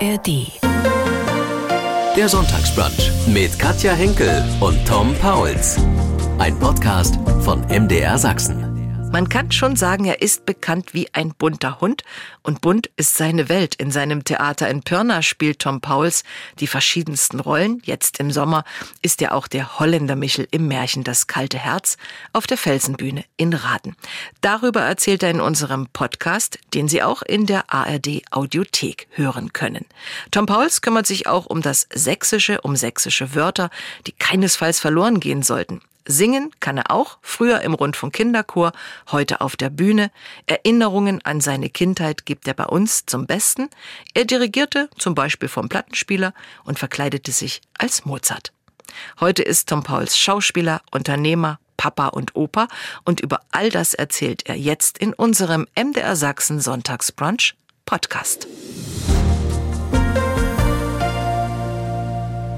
ARD. Der Sonntagsbrunch mit Katja Henkel und Tom Pauls. Ein Podcast von MDR Sachsen. Man kann schon sagen, er ist bekannt wie ein bunter Hund und bunt ist seine Welt. In seinem Theater in Pirna spielt Tom Pauls die verschiedensten Rollen. Jetzt im Sommer ist er auch der Holländer Michel im Märchen Das kalte Herz auf der Felsenbühne in Raden. Darüber erzählt er in unserem Podcast, den Sie auch in der ARD Audiothek hören können. Tom Pauls kümmert sich auch um das Sächsische, um sächsische Wörter, die keinesfalls verloren gehen sollten. Singen kann er auch, früher im Rundfunk Kinderchor, heute auf der Bühne. Erinnerungen an seine Kindheit gibt er bei uns zum Besten. Er dirigierte zum Beispiel vom Plattenspieler und verkleidete sich als Mozart. Heute ist Tom Pauls Schauspieler, Unternehmer, Papa und Opa und über all das erzählt er jetzt in unserem MDR Sachsen Sonntagsbrunch Podcast.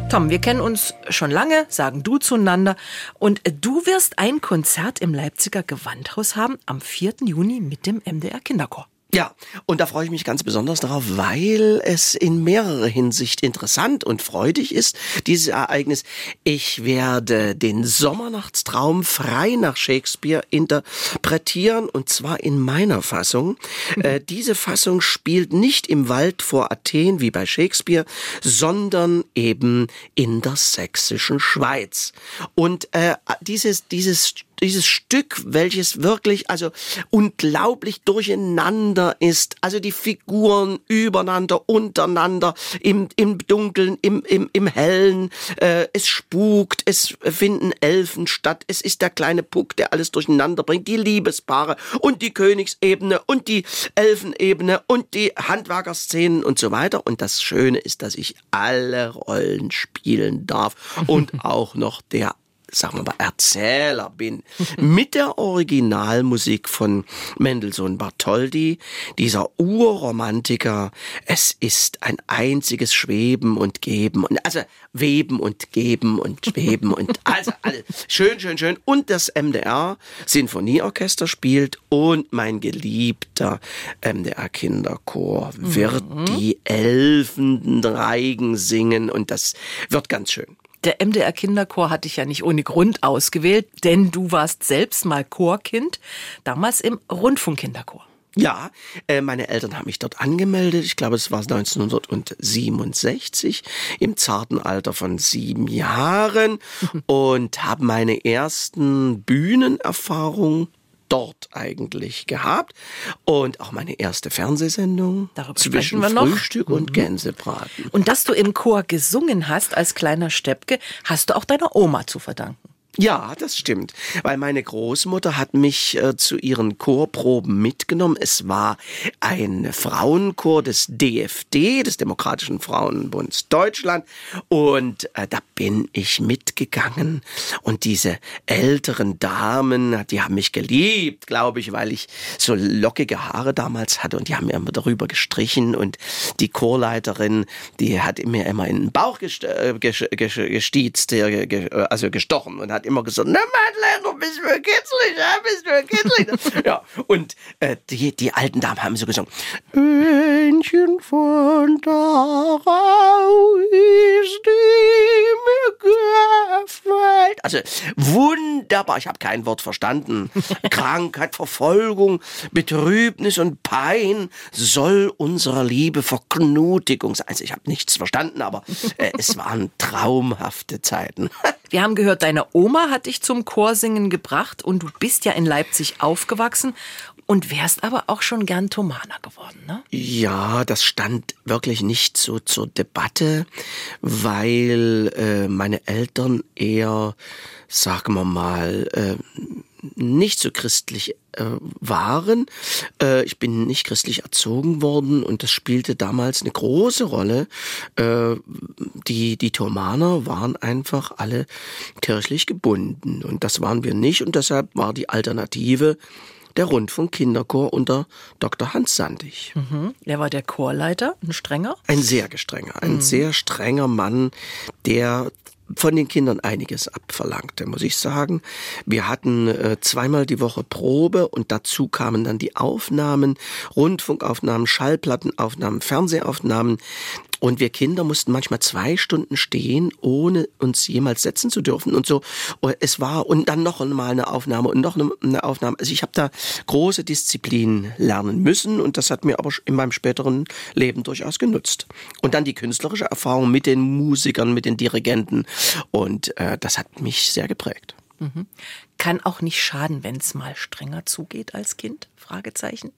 Tom, wir kennen uns schon lange, sagen du zueinander. Und du wirst ein Konzert im Leipziger Gewandhaus haben am 4. Juni mit dem MDR Kinderchor. Ja, und da freue ich mich ganz besonders darauf, weil es in mehrerer Hinsicht interessant und freudig ist, dieses Ereignis. Ich werde den Sommernachtstraum frei nach Shakespeare interpretieren und zwar in meiner Fassung. Äh, diese Fassung spielt nicht im Wald vor Athen wie bei Shakespeare, sondern eben in der sächsischen Schweiz. Und äh, dieses, dieses dieses Stück, welches wirklich also unglaublich durcheinander ist. Also die Figuren übereinander, untereinander, im, im Dunkeln, im, im, im Hellen. Äh, es spukt, es finden Elfen statt. Es ist der kleine Puck, der alles durcheinander bringt. Die Liebespaare und die Königsebene und die Elfenebene und die Handwerkerszenen und so weiter. Und das Schöne ist, dass ich alle Rollen spielen darf und auch noch der sagen wir mal, Erzähler bin, mit der Originalmusik von Mendelssohn Bartholdy, dieser Urromantiker. Es ist ein einziges Schweben und Geben und also Weben und Geben und Schweben und also alles schön, schön, schön. Und das MDR Sinfonieorchester spielt und mein geliebter MDR Kinderchor wird mhm. die Elfenreigen singen und das wird ganz schön. Der MDR Kinderchor hatte ich ja nicht ohne Grund ausgewählt, denn du warst selbst mal Chorkind, damals im Rundfunkkinderchor. Ja, äh, meine Eltern haben mich dort angemeldet. Ich glaube, es war 1967 im zarten Alter von sieben Jahren und haben meine ersten Bühnenerfahrungen dort eigentlich gehabt und auch meine erste Fernsehsendung Darüber zwischen wir noch. Frühstück und mhm. Gänsebraten. Und dass du im Chor gesungen hast als kleiner Steppke, hast du auch deiner Oma zu verdanken. Ja, das stimmt, weil meine Großmutter hat mich äh, zu ihren Chorproben mitgenommen. Es war ein Frauenchor des DFD, des Demokratischen Frauenbunds Deutschland, und äh, da bin ich mitgegangen. Und diese älteren Damen, die haben mich geliebt, glaube ich, weil ich so lockige Haare damals hatte und die haben mir immer darüber gestrichen und die Chorleiterin, die hat mir immer in den Bauch gest äh, gestiezt, äh, also gestochen und hat immer gesagt, na Madeleine, du bist mir kitzlig, ja, bist mir kitzlig. ja, und äh, die, die alten Damen haben so gesungen, Männchen von Darau ist die mir gefällt. Also wunderbar, ich habe kein Wort verstanden. Krankheit, Verfolgung, Betrübnis und Pein soll unserer Liebe Verknutigung sein. Also ich habe nichts verstanden, aber äh, es waren traumhafte Zeiten. Wir haben gehört, deine Oma hat dich zum Chorsingen gebracht und du bist ja in Leipzig aufgewachsen und wärst aber auch schon gern Thomaner geworden, ne? Ja, das stand wirklich nicht so zur Debatte, weil äh, meine Eltern eher, sagen wir mal, äh, nicht so christlich äh, waren. Äh, ich bin nicht christlich erzogen worden und das spielte damals eine große Rolle. Äh, die, die Thomaner waren einfach alle kirchlich gebunden und das waren wir nicht und deshalb war die Alternative der Rundfunk Kinderchor unter Dr. Hans Sandig. Mhm. Er war der Chorleiter, ein strenger? Ein sehr gestrenger, ein mhm. sehr strenger Mann, der von den Kindern einiges abverlangte, muss ich sagen. Wir hatten äh, zweimal die Woche Probe und dazu kamen dann die Aufnahmen, Rundfunkaufnahmen, Schallplattenaufnahmen, Fernsehaufnahmen Und wir Kinder mussten manchmal zwei Stunden stehen, ohne uns jemals setzen zu dürfen und so. Es war und dann noch einmal eine Aufnahme und noch eine Aufnahme. Also ich habe da große Disziplin lernen müssen und das hat mir aber in meinem späteren Leben durchaus genutzt. Und dann die künstlerische Erfahrung mit den Musikern, mit den Dirigenten und äh, das hat mich sehr geprägt. Mhm. Kann auch nicht schaden, wenn es mal strenger zugeht als Kind? Fragezeichen.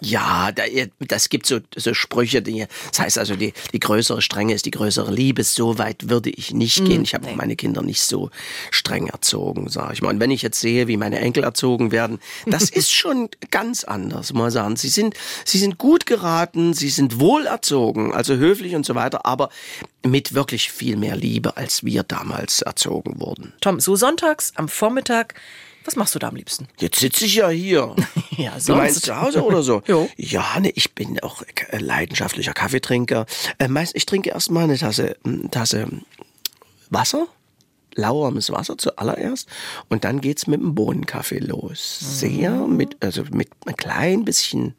Ja, da, das gibt so, so Sprüche, die, das heißt also, die, die größere Strenge ist die größere Liebe. So weit würde ich nicht gehen. Mm, ich habe nee. meine Kinder nicht so streng erzogen, sage ich mal. Und wenn ich jetzt sehe, wie meine Enkel erzogen werden, das ist schon ganz anders, muss man sagen. Sie sind, sie sind gut geraten, sie sind wohl erzogen, also höflich und so weiter, aber mit wirklich viel mehr Liebe, als wir damals erzogen wurden. Tom, so sonntags am Vormittag was machst du da am liebsten? Jetzt sitze ich ja hier. ja, sonst. Du meinst zu Hause oder so? jo. Ja, ne, ich bin auch leidenschaftlicher Kaffeetrinker. Äh, meist, ich trinke erstmal eine Tasse, eine Tasse Wasser lauwarmes Wasser zuallererst und dann geht's mit dem Bohnenkaffee los. Sehr mhm. mit, also mit ein klein bisschen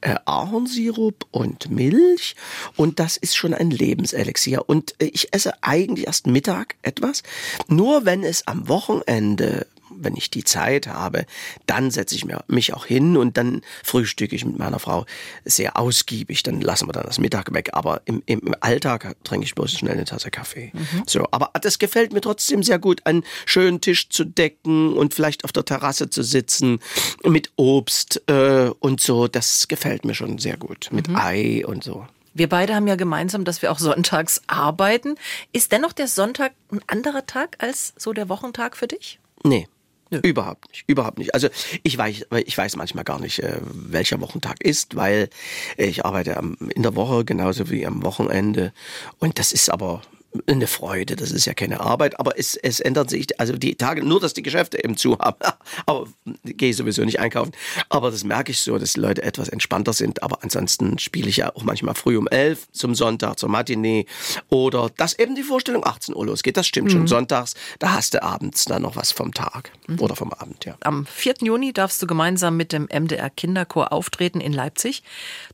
äh, Ahornsirup und Milch und das ist schon ein Lebenselixier. Und äh, ich esse eigentlich erst Mittag etwas, nur wenn es am Wochenende wenn ich die Zeit habe, dann setze ich mich auch hin und dann frühstücke ich mit meiner Frau sehr ausgiebig. Dann lassen wir dann das Mittag weg. Aber im, im Alltag trinke ich bloß schnell eine Tasse Kaffee. Mhm. So, aber das gefällt mir trotzdem sehr gut, einen schönen Tisch zu decken und vielleicht auf der Terrasse zu sitzen mit Obst äh, und so. Das gefällt mir schon sehr gut. Mit mhm. Ei und so. Wir beide haben ja gemeinsam, dass wir auch sonntags arbeiten. Ist dennoch der Sonntag ein anderer Tag als so der Wochentag für dich? Nee. Nö. Überhaupt nicht, überhaupt nicht. Also ich weiß, ich weiß manchmal gar nicht, äh, welcher Wochentag ist, weil ich arbeite in der Woche genauso wie am Wochenende. Und das ist aber eine Freude, das ist ja keine Arbeit, aber es, es ändert sich, also die Tage, nur dass die Geschäfte eben zu haben, aber gehe ich sowieso nicht einkaufen, aber das merke ich so, dass die Leute etwas entspannter sind, aber ansonsten spiele ich ja auch manchmal früh um elf zum Sonntag, zur Matinee oder dass eben die Vorstellung 18 Uhr losgeht, das stimmt mhm. schon, sonntags, da hast du abends dann noch was vom Tag mhm. oder vom Abend, ja. Am 4. Juni darfst du gemeinsam mit dem MDR Kinderchor auftreten in Leipzig.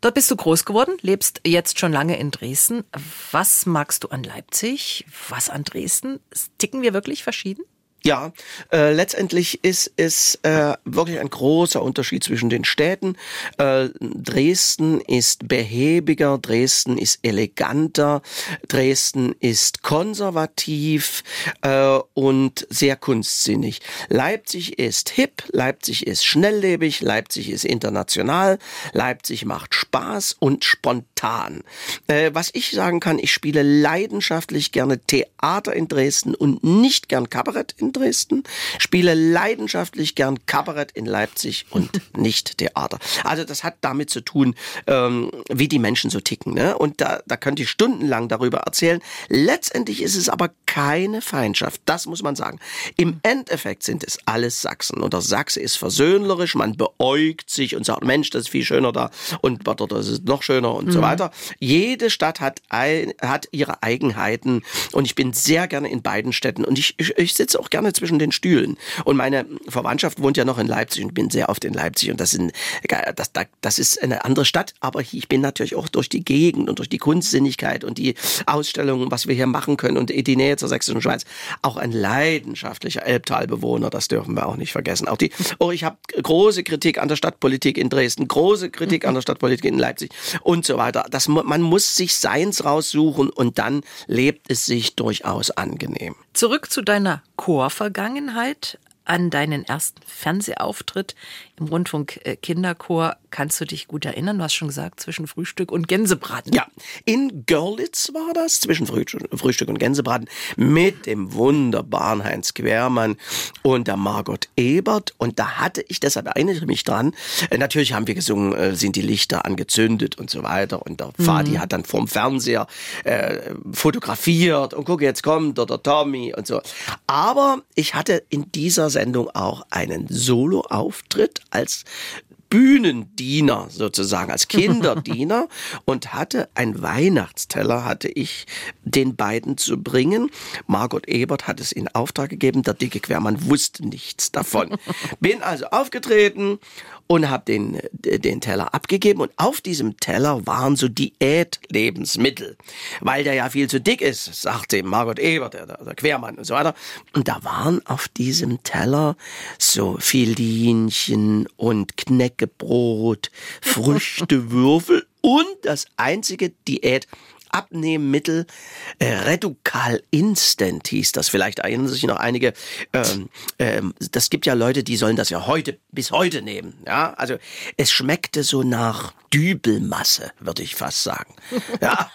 Dort bist du groß geworden, lebst jetzt schon lange in Dresden. Was magst du an Leipzig? Leipzig, was an Dresden? Ticken wir wirklich verschieden? Ja, äh, letztendlich ist es äh, wirklich ein großer Unterschied zwischen den Städten. Äh, Dresden ist behäbiger, Dresden ist eleganter, Dresden ist konservativ äh, und sehr kunstsinnig. Leipzig ist hip, Leipzig ist schnelllebig, Leipzig ist international, Leipzig macht Spaß und spontan. Äh, was ich sagen kann, ich spiele leidenschaftlich gerne Theater in Dresden und nicht gern Kabarett in Dresden, spiele leidenschaftlich gern Kabarett in Leipzig und nicht Theater. Also das hat damit zu tun, ähm, wie die Menschen so ticken. Ne? Und da, da könnte ich stundenlang darüber erzählen. Letztendlich ist es aber keine Feindschaft, das muss man sagen. Im Endeffekt sind es alles Sachsen. Und der Sachse ist versöhnlerisch, man beäugt sich und sagt, Mensch, das ist viel schöner da und dort ist es noch schöner und mhm. so weiter. Jede Stadt hat, ein, hat ihre Eigenheiten und ich bin sehr gerne in beiden Städten und ich, ich, ich sitze auch gerne gerne zwischen den Stühlen. Und meine Verwandtschaft wohnt ja noch in Leipzig und bin sehr oft in Leipzig. Und das, sind, das, das ist eine andere Stadt, aber ich bin natürlich auch durch die Gegend und durch die Kunstsinnigkeit und die Ausstellungen, was wir hier machen können und die Nähe zur Sächsischen Schweiz, auch ein leidenschaftlicher Elbtalbewohner, das dürfen wir auch nicht vergessen. Auch die, oh, ich habe große Kritik an der Stadtpolitik in Dresden, große Kritik an der Stadtpolitik in Leipzig und so weiter. Das, man muss sich seins raussuchen und dann lebt es sich durchaus angenehm. Zurück zu deiner Chorvergangenheit an deinen ersten Fernsehauftritt im Rundfunk äh, Kinderchor. Kannst du dich gut erinnern? Du hast schon gesagt, zwischen Frühstück und Gänsebraten. Ja, in Görlitz war das, zwischen Frühstück und Gänsebraten, mit dem wunderbaren Heinz Quermann und der Margot Ebert. Und da hatte ich, deshalb erinnere ich mich dran, äh, natürlich haben wir gesungen, äh, sind die Lichter angezündet und so weiter. Und der mhm. Fadi hat dann vorm Fernseher äh, fotografiert und guck, jetzt kommt der Tommy und so. Aber ich hatte in dieser Sendung auch einen Soloauftritt als Bühnendiener sozusagen, als Kinderdiener und hatte ein Weihnachtsteller, hatte ich den beiden zu bringen. Margot Ebert hat es in Auftrag gegeben, der dicke Quermann wusste nichts davon. Bin also aufgetreten und habe den, den Teller abgegeben und auf diesem Teller waren so Diät-Lebensmittel, weil der ja viel zu dick ist, sagte Margot Ebert, der, der Quermann und so weiter. Und da waren auf diesem Teller so Filinchen und Knäckebrot, Früchtewürfel und das einzige Diät Abnehmmittel äh, Reducal Instant hieß das. Vielleicht erinnern sich noch einige. Ähm, ähm, das gibt ja Leute, die sollen das ja heute bis heute nehmen. Ja, also es schmeckte so nach Dübelmasse, würde ich fast sagen. Ja,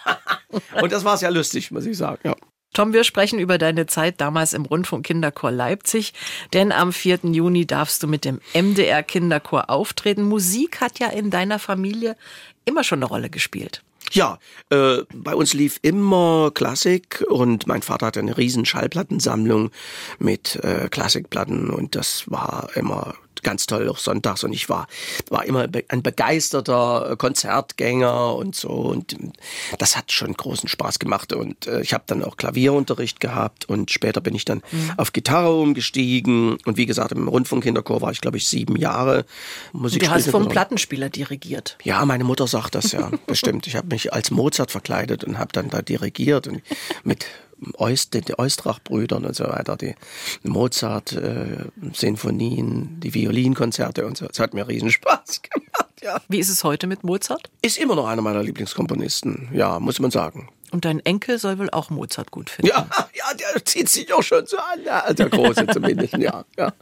und das war sehr lustig, muss ich sagen. Ja. Tom, wir sprechen über deine Zeit damals im Rundfunk Kinderchor Leipzig, denn am 4. Juni darfst du mit dem MDR Kinderchor auftreten. Musik hat ja in deiner Familie immer schon eine Rolle gespielt. Ja, äh, bei uns lief immer Klassik und mein Vater hatte eine riesen Schallplattensammlung mit äh, Klassikplatten und das war immer ganz toll auch sonntags. Und ich war war immer ein begeisterter Konzertgänger und so. Und das hat schon großen Spaß gemacht. Und äh, ich habe dann auch Klavierunterricht gehabt. Und später bin ich dann mhm. auf Gitarre umgestiegen. Und wie gesagt im Rundfunkkinderchor war ich glaube ich sieben Jahre Musik Du hast vom Plattenspieler dirigiert. Ja, meine Mutter sagt das ja. Bestimmt. Ich habe mich als Mozart verkleidet und habe dann da dirigiert und mit Eust, den Eustrach-Brüdern und so weiter, die Mozart-Sinfonien, äh, die Violinkonzerte und so. Das hat mir riesen Spaß gemacht, ja. Wie ist es heute mit Mozart? Ist immer noch einer meiner Lieblingskomponisten, ja, muss man sagen. Und dein Enkel soll wohl auch Mozart gut finden. Ja, ja der zieht sich auch schon so an, ja, der Große zumindest, ja, ja.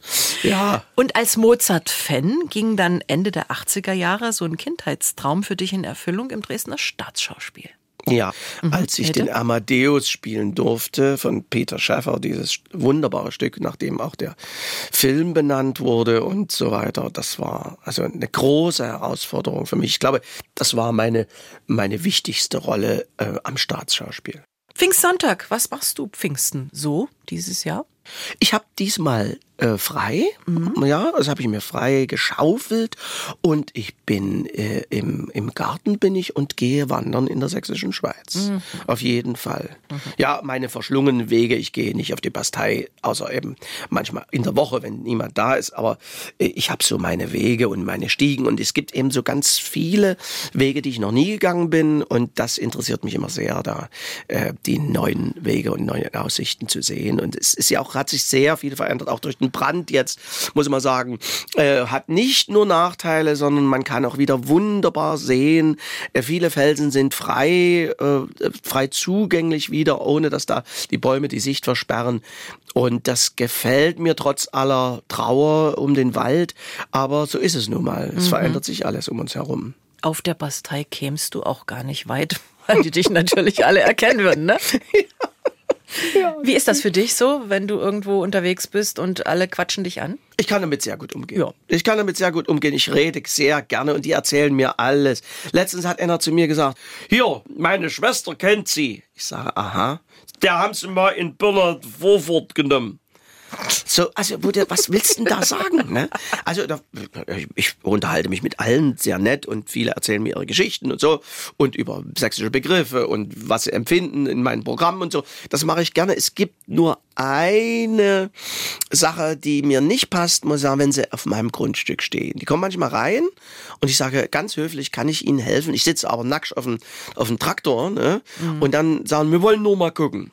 ja. Und als Mozart-Fan ging dann Ende der 80er Jahre so ein Kindheitstraum für dich in Erfüllung im Dresdner Staatsschauspiel. Ja, mhm. als ich Hätte? den Amadeus spielen durfte von Peter Schäffer, dieses wunderbare Stück, nachdem auch der Film benannt wurde und so weiter, das war also eine große Herausforderung für mich. Ich glaube, das war meine, meine wichtigste Rolle äh, am Staatsschauspiel. Pfingstsonntag, was machst du Pfingsten so dieses Jahr? Ich habe diesmal äh, frei, mhm. ja, das habe ich mir frei geschaufelt und ich bin äh, im, im Garten bin ich und gehe wandern in der sächsischen Schweiz. Mhm. Auf jeden Fall. Mhm. Ja, meine verschlungenen Wege, ich gehe nicht auf die Bastei, außer eben manchmal in der Woche, wenn niemand da ist, aber äh, ich habe so meine Wege und meine Stiegen und es gibt eben so ganz viele Wege, die ich noch nie gegangen bin und das interessiert mich immer sehr, da äh, die neuen Wege und neue Aussichten zu sehen und es ist ja auch hat sich sehr viel verändert, auch durch den Brand jetzt, muss man sagen, äh, hat nicht nur Nachteile, sondern man kann auch wieder wunderbar sehen. Äh, viele Felsen sind frei, äh, frei zugänglich wieder, ohne dass da die Bäume die Sicht versperren. Und das gefällt mir trotz aller Trauer um den Wald. Aber so ist es nun mal. Es mhm. verändert sich alles um uns herum. Auf der Bastei kämst du auch gar nicht weit, weil die dich natürlich alle erkennen würden, ne? ja. Wie ist das für dich so, wenn du irgendwo unterwegs bist und alle quatschen dich an? Ich kann damit sehr gut umgehen. Ja. Ich kann damit sehr gut umgehen. Ich rede sehr gerne und die erzählen mir alles. Letztens hat einer zu mir gesagt, hier, meine Schwester kennt sie. Ich sage, aha. Der haben sie mal in Birna Vorfurt genommen. So, also, was willst du denn da sagen? Ne? Also, da, ich unterhalte mich mit allen sehr nett und viele erzählen mir ihre Geschichten und so und über sächsische Begriffe und was sie empfinden in meinen Programmen und so. Das mache ich gerne. Es gibt nur eine Sache, die mir nicht passt, muss ich sagen, wenn sie auf meinem Grundstück stehen. Die kommen manchmal rein und ich sage ganz höflich, kann ich Ihnen helfen? Ich sitze aber nackt auf dem, auf dem Traktor ne? Mhm. und dann sagen, wir wollen nur mal gucken.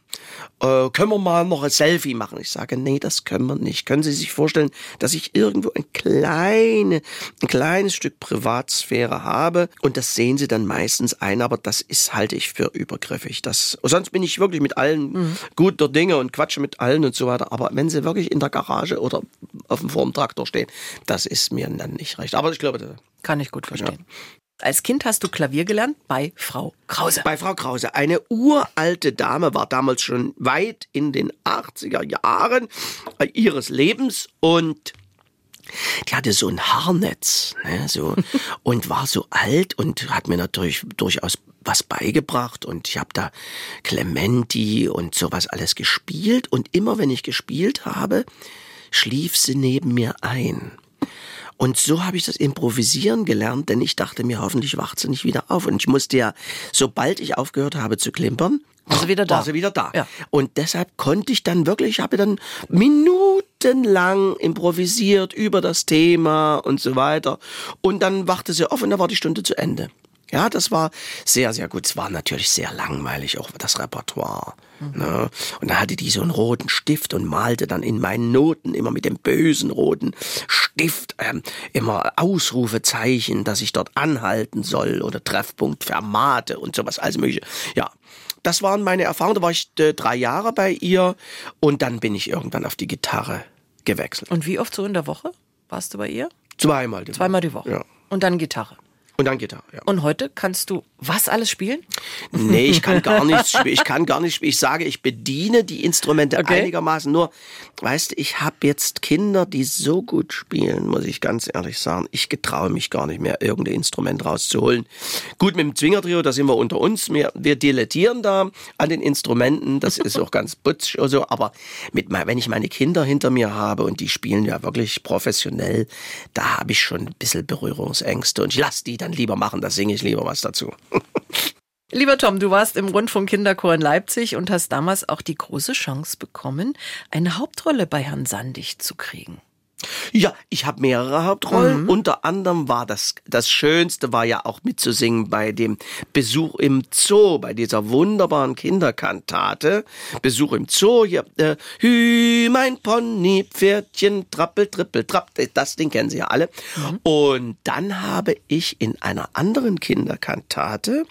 Äh, können wir mal noch ein Selfie machen? Ich sage, nee, das können wir nicht. Können Sie sich vorstellen, dass ich irgendwo ein, kleine, ein kleines Stück Privatsphäre habe und das sehen Sie dann meistens ein, aber das ist halte ich für übergriffig. Das, sonst bin ich wirklich mit allen mhm. guter Dinge und quatsche mit allen und so weiter. Aber wenn sie wirklich in der Garage oder auf dem Formtraktor stehen, das ist mir dann nicht recht. Aber ich glaube, das kann ich gut verstehen. Ja. Als Kind hast du Klavier gelernt bei Frau Krause. Bei Frau Krause. Eine uralte Dame war damals schon weit in den 80er Jahren ihres Lebens und die hatte so ein Haarnetz, ne, so, und war so alt und hat mir natürlich durchaus was beigebracht und ich habe da Clementi und sowas alles gespielt und immer wenn ich gespielt habe, schlief sie neben mir ein. Und so habe ich das Improvisieren gelernt, denn ich dachte mir, hoffentlich wacht sie nicht wieder auf. Und ich musste ja, sobald ich aufgehört habe zu klimpern, war sie wieder da. War sie wieder da. Ja. Und deshalb konnte ich dann wirklich, ich habe dann minutenlang improvisiert über das Thema und so weiter. Und dann wachte sie auf und dann war die Stunde zu Ende. Ja, das war sehr, sehr gut. Es war natürlich sehr langweilig, auch das Repertoire. Ne? Und da hatte die so einen roten Stift und malte dann in meinen Noten immer mit dem bösen roten Stift ähm, immer Ausrufezeichen, dass ich dort anhalten soll oder Treffpunkt Fermate und sowas, alles mögliche. Ja, das waren meine Erfahrungen. Da war ich äh, drei Jahre bei ihr und dann bin ich irgendwann auf die Gitarre gewechselt. Und wie oft so in der Woche warst du bei ihr? Zweimal die Woche. Zweimal die Woche. Ja. Und dann Gitarre. Und dann Gitarre, ja. Und heute kannst du was alles spielen? Nee, ich kann gar nichts spielen. Ich kann gar nicht spielen. Ich sage, ich bediene die Instrumente okay. einigermaßen. Nur, weißt du, ich habe jetzt Kinder, die so gut spielen, muss ich ganz ehrlich sagen. Ich getraue mich gar nicht mehr, irgendein Instrument rauszuholen. Gut, mit dem Zwingertrio, da sind wir unter uns. Wir, wir dilettieren da an den Instrumenten. Das ist auch ganz putzig oder so. Aber mit, wenn ich meine Kinder hinter mir habe und die spielen ja wirklich professionell, da habe ich schon ein bisschen Berührungsängste. Und ich lasse die dann dann lieber machen, da singe ich lieber was dazu. Lieber Tom, du warst im Rundfunk Kinderchor in Leipzig und hast damals auch die große Chance bekommen, eine Hauptrolle bei Herrn Sandig zu kriegen. Ja, ich habe mehrere Hauptrollen. Mhm. Unter anderem war das das Schönste war ja auch mitzusingen bei dem Besuch im Zoo, bei dieser wunderbaren Kinderkantate. Besuch im Zoo hier. Äh, Hü, mein Pony, Pferdchen, trappel, trippel, trapp. Das Ding kennen Sie ja alle. Mhm. Und dann habe ich in einer anderen Kinderkantate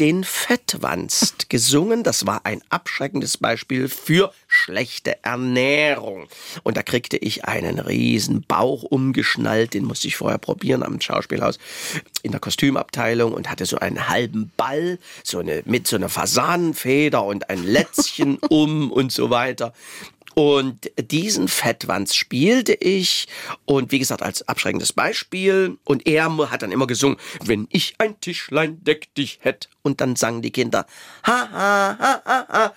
den Fettwanst gesungen. Das war ein abschreckendes Beispiel für schlechte Ernährung. Und da kriegte ich einen riesen Bauch umgeschnallt, den musste ich vorher probieren am Schauspielhaus in der Kostümabteilung und hatte so einen halben Ball, so eine, mit so einer Fasanenfeder und ein Lätzchen um und so weiter. Und diesen Fettwanz spielte ich und wie gesagt als abschreckendes Beispiel. Und er hat dann immer gesungen, wenn ich ein Tischlein deck dich hätt. Und dann sangen die Kinder, ha, ha, ha, ha, ha.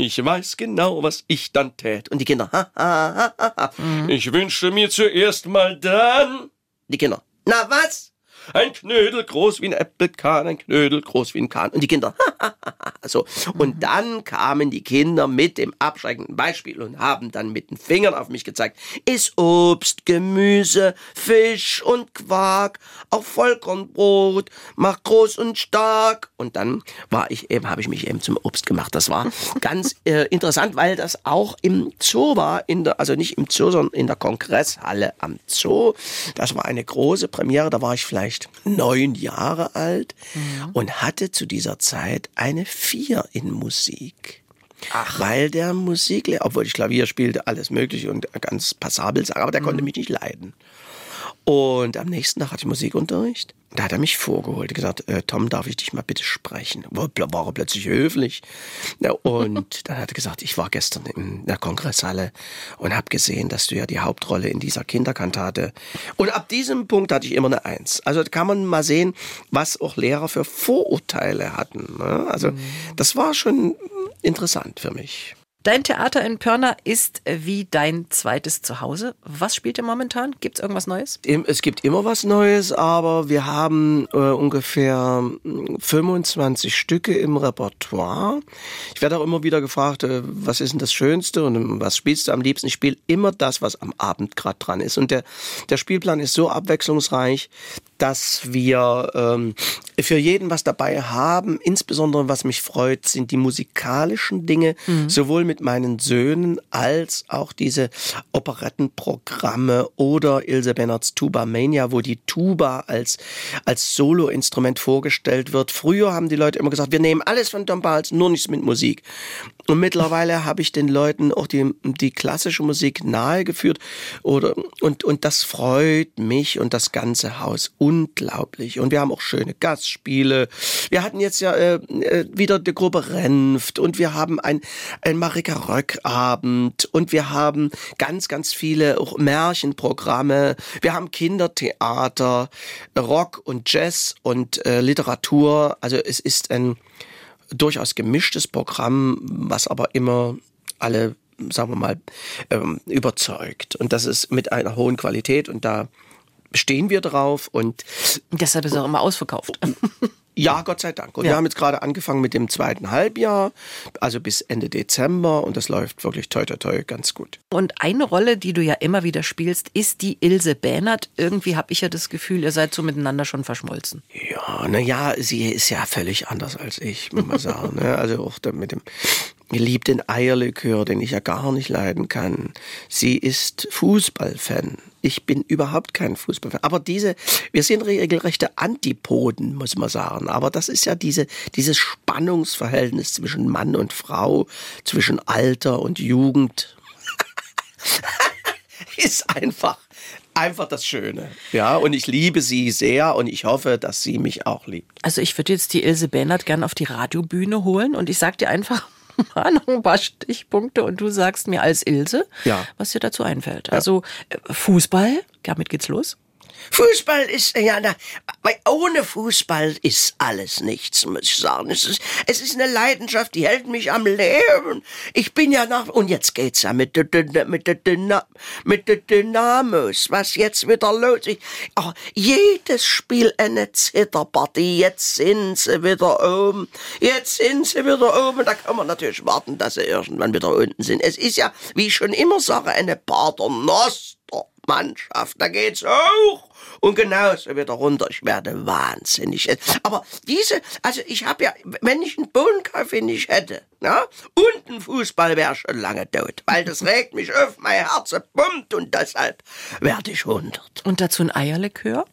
Ich weiß genau, was ich dann tät. Und die Kinder, ha, ha, ha, ha. Mhm. Ich wünsche mir zuerst mal dann. Die Kinder, na was? Ein Knödel groß wie ein Äppelkahn, ein Knödel groß wie ein Kahn. Und die Kinder, so. Und mhm. dann kamen die Kinder mit dem abschreckenden Beispiel und haben dann mit den Fingern auf mich gezeigt, ist Obst, Gemüse, Fisch und Quark, auch Vollkornbrot, mach groß und stark. Und dann war ich eben, habe ich mich eben zum Obst gemacht. Das war ganz äh, interessant, weil das auch im Zoo war, in der, also nicht im Zoo, sondern in der Kongresshalle am Zoo. Das war eine große Premiere, da war ich vielleicht vielleicht neun Jahre alt mhm. und hatte zu dieser Zeit eine Vier in Musik. Ach. Weil der Musiklehrer, obwohl ich Klavier spielte, alles mögliche und ganz passabel aber der mhm. konnte mich nicht leiden. Und am nächsten Tag hatte ich Musikunterricht. Da hat er mich vorgeholt, gesagt, äh, Tom, darf ich dich mal bitte sprechen? War, war er plötzlich höflich. Ja, und dann hat er gesagt, ich war gestern in der Kongresshalle und habe gesehen, dass du ja die Hauptrolle in dieser Kinderkantate. Und ab diesem Punkt hatte ich immer eine Eins. Also kann man mal sehen, was auch Lehrer für Vorurteile hatten. Ne? Also mhm. das war schon interessant für mich. Dein Theater in Pörner ist wie dein zweites Zuhause. Was spielt ihr momentan? Gibt es irgendwas Neues? Es gibt immer was Neues, aber wir haben äh, ungefähr 25 hm, Stücke im Repertoire. Ich werde auch immer wieder gefragt, äh, was ist denn das Schönste und was spielst du am liebsten? Ich spiele immer das, was am Abend gerade dran ist. Und der, der Spielplan ist so abwechslungsreich, dass wir ähm, für jeden was dabei haben. Insbesondere, was mich freut, sind die musikalischen Dinge, mhm. sowohl mit meinen Söhnen als auch diese Operettenprogramme oder Ilse Bennards Tuba Mania, wo die Tuba als, als Soloinstrument vorgestellt wird. Früher haben die Leute immer gesagt, wir nehmen alles von Tom Balz, nur nichts mit Musik. Und mittlerweile habe ich den Leuten auch die, die klassische Musik nahegeführt oder, und, und das freut mich und das ganze Haus unglaublich. Und wir haben auch schöne Gastspiele. Wir hatten jetzt ja äh, äh wieder die Gruppe Renft und wir haben ein, ein Marika Röck Abend und wir haben ganz, ganz viele Märchenprogramme. Wir haben Kindertheater, Rock und Jazz und äh, Literatur. Also es ist ein durchaus gemischtes Programm, was aber immer alle, sagen wir mal, ähm, überzeugt. Und das ist mit einer hohen Qualität und da stehen wir drauf und deshalb ist er auch immer ausverkauft. Ja, Gott sei Dank. Und ja. wir haben jetzt gerade angefangen mit dem zweiten Halbjahr, also bis Ende Dezember und das läuft wirklich toi toi toi ganz gut. Und eine Rolle, die du ja immer wieder spielst, ist die Ilse Bähnert. Irgendwie habe ich ja das Gefühl, ihr seid so miteinander schon verschmolzen. Ja, naja, sie ist ja völlig anders als ich, muss man sagen. ne? Also auch mit dem geliebten Eierlikör, den ich ja gar nicht leiden kann. Sie ist Fußballfan. Ich bin überhaupt kein Fußballfan. Aber diese, wir sind regelrechte Antipoden, muss man sagen. Aber das ist ja diese, dieses Spannungsverhältnis zwischen Mann und Frau, zwischen Alter und Jugend. ist einfach, einfach das Schöne. Ja, und ich liebe sie sehr und ich hoffe, dass sie mich auch liebt. Also ich würde jetzt die Ilse Bernhard gern auf die Radiobühne holen und ich sag dir einfach, mal noch ein paar Stichpunkte und du sagst mir als Ilse, ja. was dir dazu einfällt. Ja. Also äh, Fußball, damit geht's los. Fußball ist, ja, na, ohne Fußball ist alles nichts, muss ich sagen. Es ist, es ist eine Leidenschaft, die hält mich am Leben. Ich bin ja nach, und jetzt geht's ja mit der, mit der, Dyna, mit der Dynamos, was jetzt wieder los ist. Oh, jedes Spiel eine Zitterpartie, jetzt sind sie wieder oben, jetzt sind sie wieder oben, da kann man natürlich warten, dass sie irgendwann wieder unten sind. Es ist ja, wie ich schon immer sage, eine Paternoster. Mannschaft, da geht's hoch und genauso wieder runter. Ich werde wahnsinnig. Aber diese, also ich habe ja, wenn ich einen Bohnenkaffee nicht hätte, ja, und ein Fußball wäre schon lange tot, weil das regt mich auf, mein Herz pumpt und deshalb werde ich 100. Und dazu ein Eierlikör?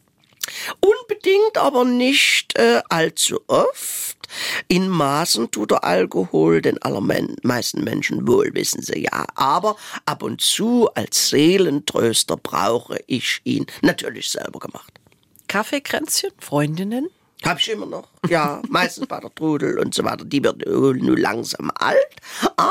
Unbedingt, aber nicht äh, allzu oft. In Maßen tut der Alkohol den allermeisten Menschen wohl, wissen Sie ja. Aber ab und zu als Seelentröster brauche ich ihn. Natürlich selber gemacht. Kaffeekränzchen, Freundinnen? Hab ich immer noch. Ja, meistens bei der Trudel und so weiter. Die wird nur langsam alt. Aber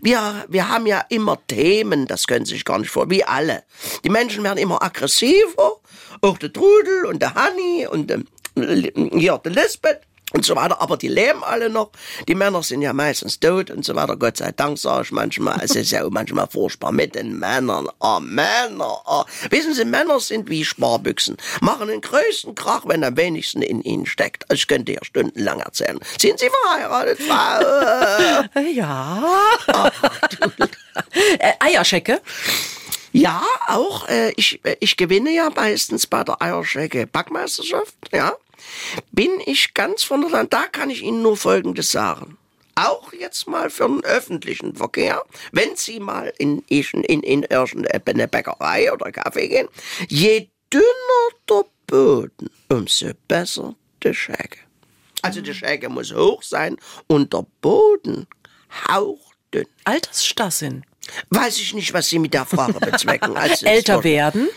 wir, wir haben ja immer Themen, das können Sie sich gar nicht vor, wie alle. Die Menschen werden immer aggressiver. Auch der Trudel und der Hanni und der, ja, der Lisbeth und so weiter. Aber die leben alle noch. Die Männer sind ja meistens tot und so weiter. Gott sei Dank sage ich manchmal. Es ist ja auch manchmal furchtbar mit den Männern. Ah, oh, Männer. Oh. Wissen Sie, Männer sind wie Sparbüchsen. Machen den größten Krach, wenn am wenigsten in ihnen steckt. Ich könnte ja stundenlang erzählen. Sind Sie verheiratet, Frau? ja. Oh, äh, Eierschecke? Ja, auch. Äh, ich, äh, ich gewinne ja meistens bei der Eierschecke Backmeisterschaft. Ja bin ich ganz von der Land. Da kann ich Ihnen nur Folgendes sagen. Auch jetzt mal für den öffentlichen Verkehr, wenn Sie mal in, in, in, in irgendeine Bäckerei oder Kaffee gehen, je dünner der Boden, umso besser die Schäge. Also die Schäge muss hoch sein und der Boden hauchdünn. Altersstassin. Weiß ich nicht, was Sie mit der Frage bezwecken. Also Älter werden?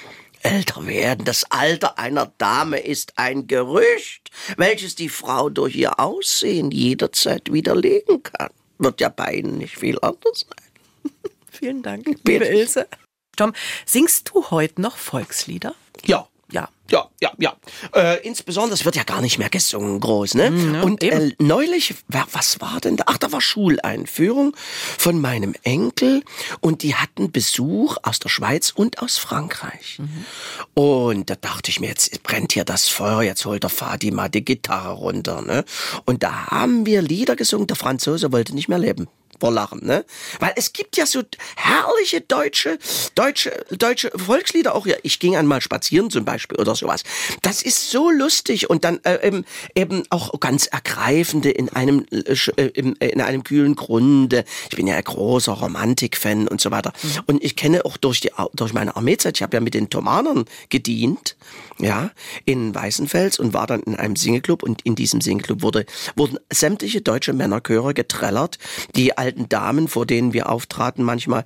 Älter werden. Das Alter einer Dame ist ein Gerücht, welches die Frau durch ihr Aussehen jederzeit widerlegen kann. Wird ja bei Ihnen nicht viel anders sein. Vielen Dank, liebe Ilse. Tom, singst du heute noch Volkslieder? Ja. Ja. Ja, ja, ja. Äh, insbesondere, es wird ja gar nicht mehr gesungen, groß, ne? Mhm, und äh, neulich, was war denn da? Ach, da war Schuleinführung von meinem Enkel und die hatten Besuch aus der Schweiz und aus Frankreich. Mhm. Und da dachte ich mir, jetzt brennt hier das Feuer, jetzt holt der Vati mal die Gitarre runter, ne? Und da haben wir Lieder gesungen, der Franzose wollte nicht mehr leben vor Lachen, ne? Weil es gibt ja so herrliche deutsche, deutsche, deutsche Volkslieder auch. Ja, ich ging einmal spazieren zum Beispiel oder sowas. Das ist so lustig und dann äh, eben, eben auch ganz ergreifende in einem, äh, in, äh, in einem kühlen Grunde. Ich bin ja ein großer Romantik-Fan und so weiter. Mhm. Und ich kenne auch durch die, durch meine Armeezeit, ich habe ja mit den Thomanern gedient, ja, in Weißenfels und war dann in einem Singleclub und in diesem Singleclub wurde, wurden sämtliche deutsche Männerchöre getrellert, die all alten Damen, vor denen wir auftraten, manchmal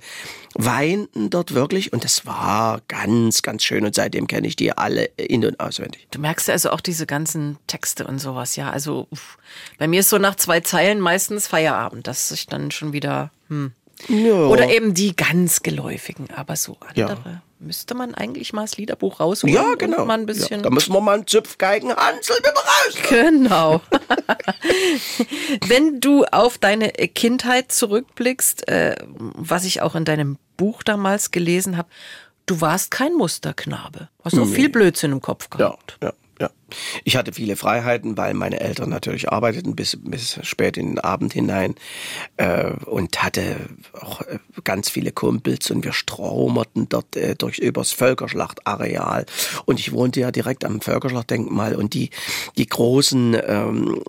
weinten dort wirklich und das war ganz, ganz schön und seitdem kenne ich die alle in- und auswendig. Du merkst also auch diese ganzen Texte und sowas, ja. Also bei mir ist so nach zwei Zeilen meistens Feierabend, dass ich dann schon wieder, hm. Ja. Oder eben die ganz geläufigen, aber so andere. Ja. Müsste man eigentlich mal das Liederbuch rausholen? Ja, genau. mal ein bisschen ja, da müssen wir mal einen Zupfgeigenhansel wieder raus. Genau. Wenn du auf deine Kindheit zurückblickst, äh, was ich auch in deinem Buch damals gelesen habe, du warst kein Musterknabe. Hast auch viel Blödsinn im Kopf gehabt. Ja, ja. Ja, ich hatte viele Freiheiten, weil meine Eltern natürlich arbeiteten bis, bis spät in den Abend hinein äh, und hatte auch äh, ganz viele Kumpels und wir straumerten dort äh, durch übers Völkerschlachtareal. Und ich wohnte ja direkt am Völkerschlachtdenkmal und die die großen ähm,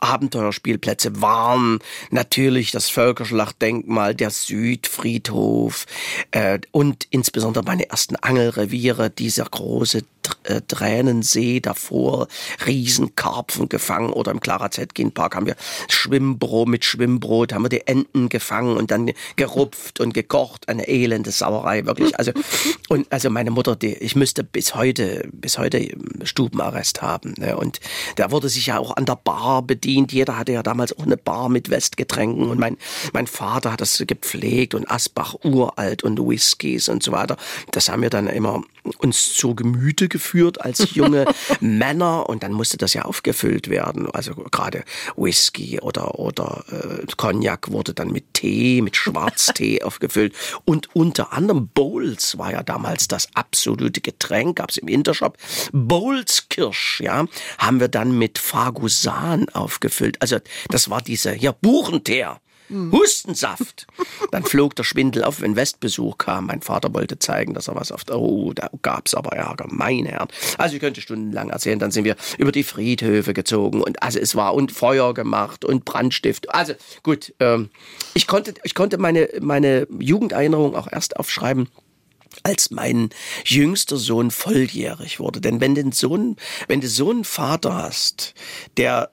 Abenteuerspielplätze waren natürlich das Völkerschlachtdenkmal, der Südfriedhof äh, und insbesondere meine ersten Angelreviere, dieser große äh, Tränensee davor, Riesenkarpfen gefangen oder im Clara Zetkin Park haben wir Schwimmbrot mit Schwimmbrot, haben wir die Enten gefangen und dann gerupft und gekocht, eine elende Sauerei, wirklich. Also, und also meine Mutter, die, ich müsste bis heute, bis heute Stubenarrest haben. Ne? Und da wurde sich ja auch an der Bar bedient. Jeder hatte ja damals auch eine Bar mit Westgetränken und mein, mein Vater hat das gepflegt und Asbach uralt und Whiskys und so weiter. Das haben wir dann immer uns zur Gemüte geführt als junge Männer und dann musste das ja aufgefüllt werden. Also gerade Whisky oder, oder äh, Cognac wurde dann mit Tee, mit Schwarztee aufgefüllt und unter anderem Bowls war ja damals das absolute Getränk, gab's im Intershop. Bowls Kirsch, ja, haben wir dann mit Fagusan aufgefüllt. Also das war diese, ja, Buchenteer. Hustensaft. Dann flog der Schwindel auf, wenn Westbesuch kam. Mein Vater wollte zeigen, dass er was auf der, oh, da gab's aber Ärger, meine Herren. Also ich könnte stundenlang erzählen, dann sind wir über die Friedhöfe gezogen und also es war und Feuer gemacht und Brandstift. Also gut, ähm, ich konnte, ich konnte meine, meine Jugenderinnerung auch erst aufschreiben, als mein jüngster Sohn volljährig wurde. Denn wenn, den Sohn, wenn du so einen Vater hast, der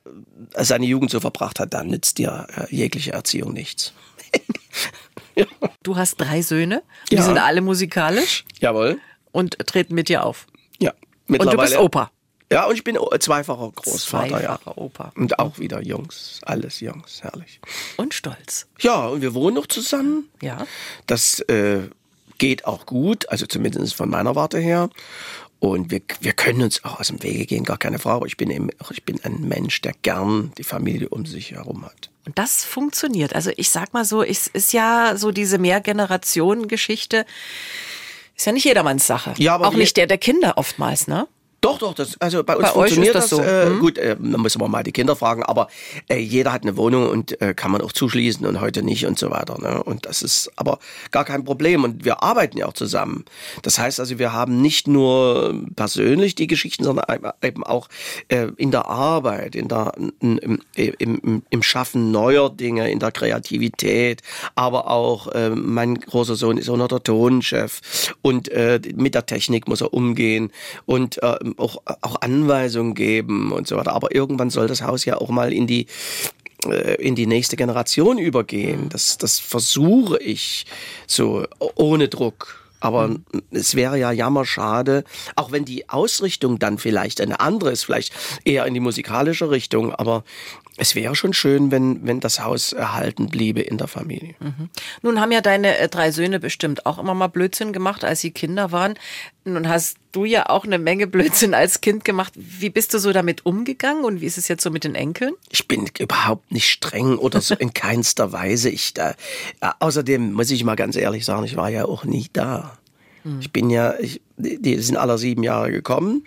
seine Jugend so verbracht hat, dann nützt dir äh, jegliche Erziehung nichts. ja. Du hast drei Söhne, die Ja. sind alle musikalisch Jawohl. und treten mit dir auf. Ja. Und du bist Opa. Ja, und ich bin o- zweifacher Großvater, ja. Zweifacher Opa. Und auch wieder Jungs. Alles Jungs, herrlich. Und stolz. Ja, und wir wohnen noch zusammen. Ja. Das äh, geht auch gut, also zumindest von meiner Warte her. Und wir, wir können uns auch aus dem Wege gehen, gar keine Frage. Ich bin eben, ich bin ein Mensch, der gern die Familie um sich herum hat. Und das funktioniert. Also ich sag mal so, es ist ja so diese Mehrgenerationen-Geschichte. Ist ja nicht jedermanns Sache. Ja, aber auch nicht der der Kinder oftmals, ne? Doch, doch, das, also bei uns Bei funktioniert das das, so, Äh, hm? Gut, äh, da müssen wir mal die Kinder fragen, aber äh, jeder hat eine Wohnung und äh, kann man auch zuschließen und heute nicht und so weiter. Ne? Und das ist aber gar kein Problem. Und wir arbeiten ja auch zusammen. Das heißt also, wir haben nicht nur persönlich die Geschichten, sondern eben auch äh, in der Arbeit, in der, im, im, im Schaffen neuer Dinge, in der Kreativität, aber auch äh, mein großer Sohn ist auch noch der Tonchef und äh, mit der Technik muss er umgehen und äh, auch, auch Anweisungen geben und so weiter. Aber irgendwann soll das Haus ja auch mal in die äh, in die nächste Generation übergehen. Das, das versuche ich so ohne Druck. Aber es wäre ja jammerschade, auch wenn die Ausrichtung dann vielleicht eine andere ist, vielleicht eher in die musikalische Richtung, aber es wäre schon schön, wenn, wenn das Haus erhalten bliebe in der Familie. Nun haben ja deine äh, drei Söhne bestimmt auch immer mal Blödsinn gemacht, als sie Kinder waren. Nun hast du ja auch eine Menge Blödsinn als Kind gemacht. Wie bist du so damit umgegangen und wie ist es jetzt so mit den Enkeln? Ich bin überhaupt nicht streng oder so in keinster Weise. Ich da, äh, außerdem muss ich mal ganz ehrlich sagen, ich war ja auch nie da. Ich bin ja, ich, die sind alle sieben Jahre gekommen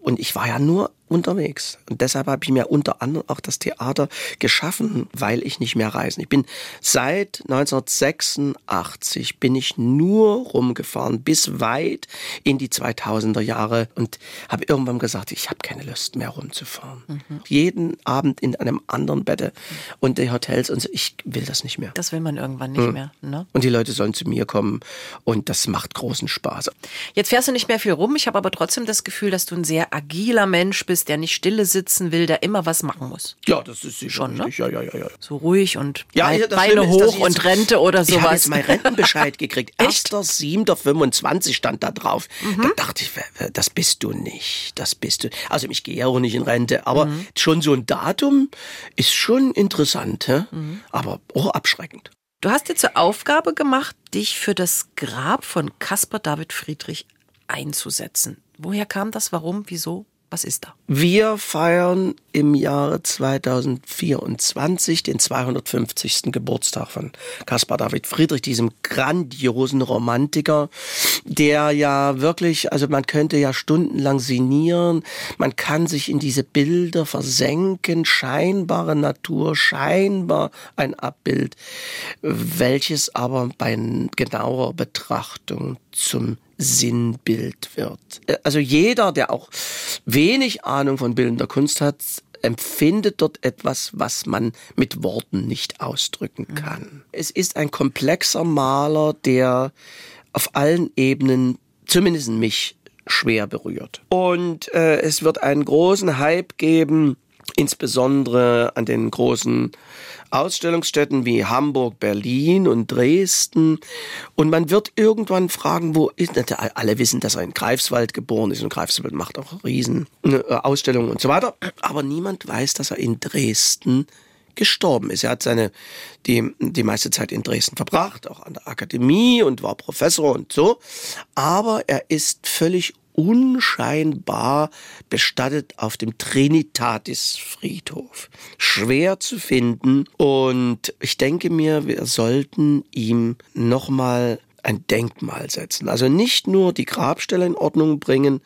und ich war ja nur unterwegs. Und deshalb habe ich mir unter anderem auch das Theater geschaffen, weil ich nicht mehr reisen. Ich bin seit 1986 bin ich nur rumgefahren bis weit in die 2000er Jahre und habe irgendwann gesagt, ich habe keine Lust mehr rumzufahren. Jeden Abend in einem anderen Bett und die Hotels und so, ich will das nicht mehr. Das will man irgendwann nicht mehr. Ne? Und die Leute sollen zu mir kommen und das macht großen Spaß. Jetzt fährst du nicht mehr viel rum. Ich habe aber trotzdem das Gefühl, dass du ein sehr agiler Mensch bist, der nicht stille sitzen will, der immer was machen muss. Ja, das ist sicher Schon, ne? richtig. Ja, ja, ja, ja. So ruhig und Ja, Beine das Schlimme ist, hoch und Rente oder Ich habe sowas. jetzt meinen Rentenbescheid gekriegt. Echt? 1.7.25 stand da drauf. Mhm. Da dachte ich, das bist du nicht. Das bist du. Also ich gehe ja auch nicht in Rente, aber Mhm. schon so ein Datum ist schon interessant, hä? Mhm. aber auch abschreckend. Du hast dir zur Aufgabe gemacht, dich für das Grab von Caspar David Friedrich einzusetzen. Woher kam das? Warum? Wieso? Was ist da? Wir feiern im Jahre 2024 den 250. Geburtstag von Caspar David Friedrich, diesem grandiosen Romantiker, der ja wirklich, also man könnte ja stundenlang sinnieren, man kann sich in diese Bilder versenken, scheinbare Natur, scheinbar ein Abbild, welches aber bei genauer Betrachtung zum Sinnbild wird. Also jeder, der auch wenig Ahnung von bildender Kunst hat, empfindet dort etwas, was man mit Worten nicht ausdrücken mhm. kann. Mhm. Es ist ein komplexer Maler, der auf allen Ebenen, zumindest mich, schwer berührt. Und äh, es wird einen großen Hype geben, insbesondere an den großen Ausstellungsstätten wie Hamburg, Berlin und Dresden. Und man wird irgendwann fragen, wo ist, alle wissen, dass er in Greifswald geboren ist und Greifswald macht auch riesen äh, und so weiter. Aber niemand weiß, dass er in Dresden gestorben ist. Er hat seine, die, die meiste Zeit in Dresden verbracht, auch an der Akademie und war Professor und so. Aber er ist völlig unscheinbar bestattet auf dem Trinitatis-Friedhof. Schwer zu finden und ich denke mir, wir sollten ihm nochmal ein Denkmal setzen. Also nicht nur die Grabstelle in Ordnung bringen,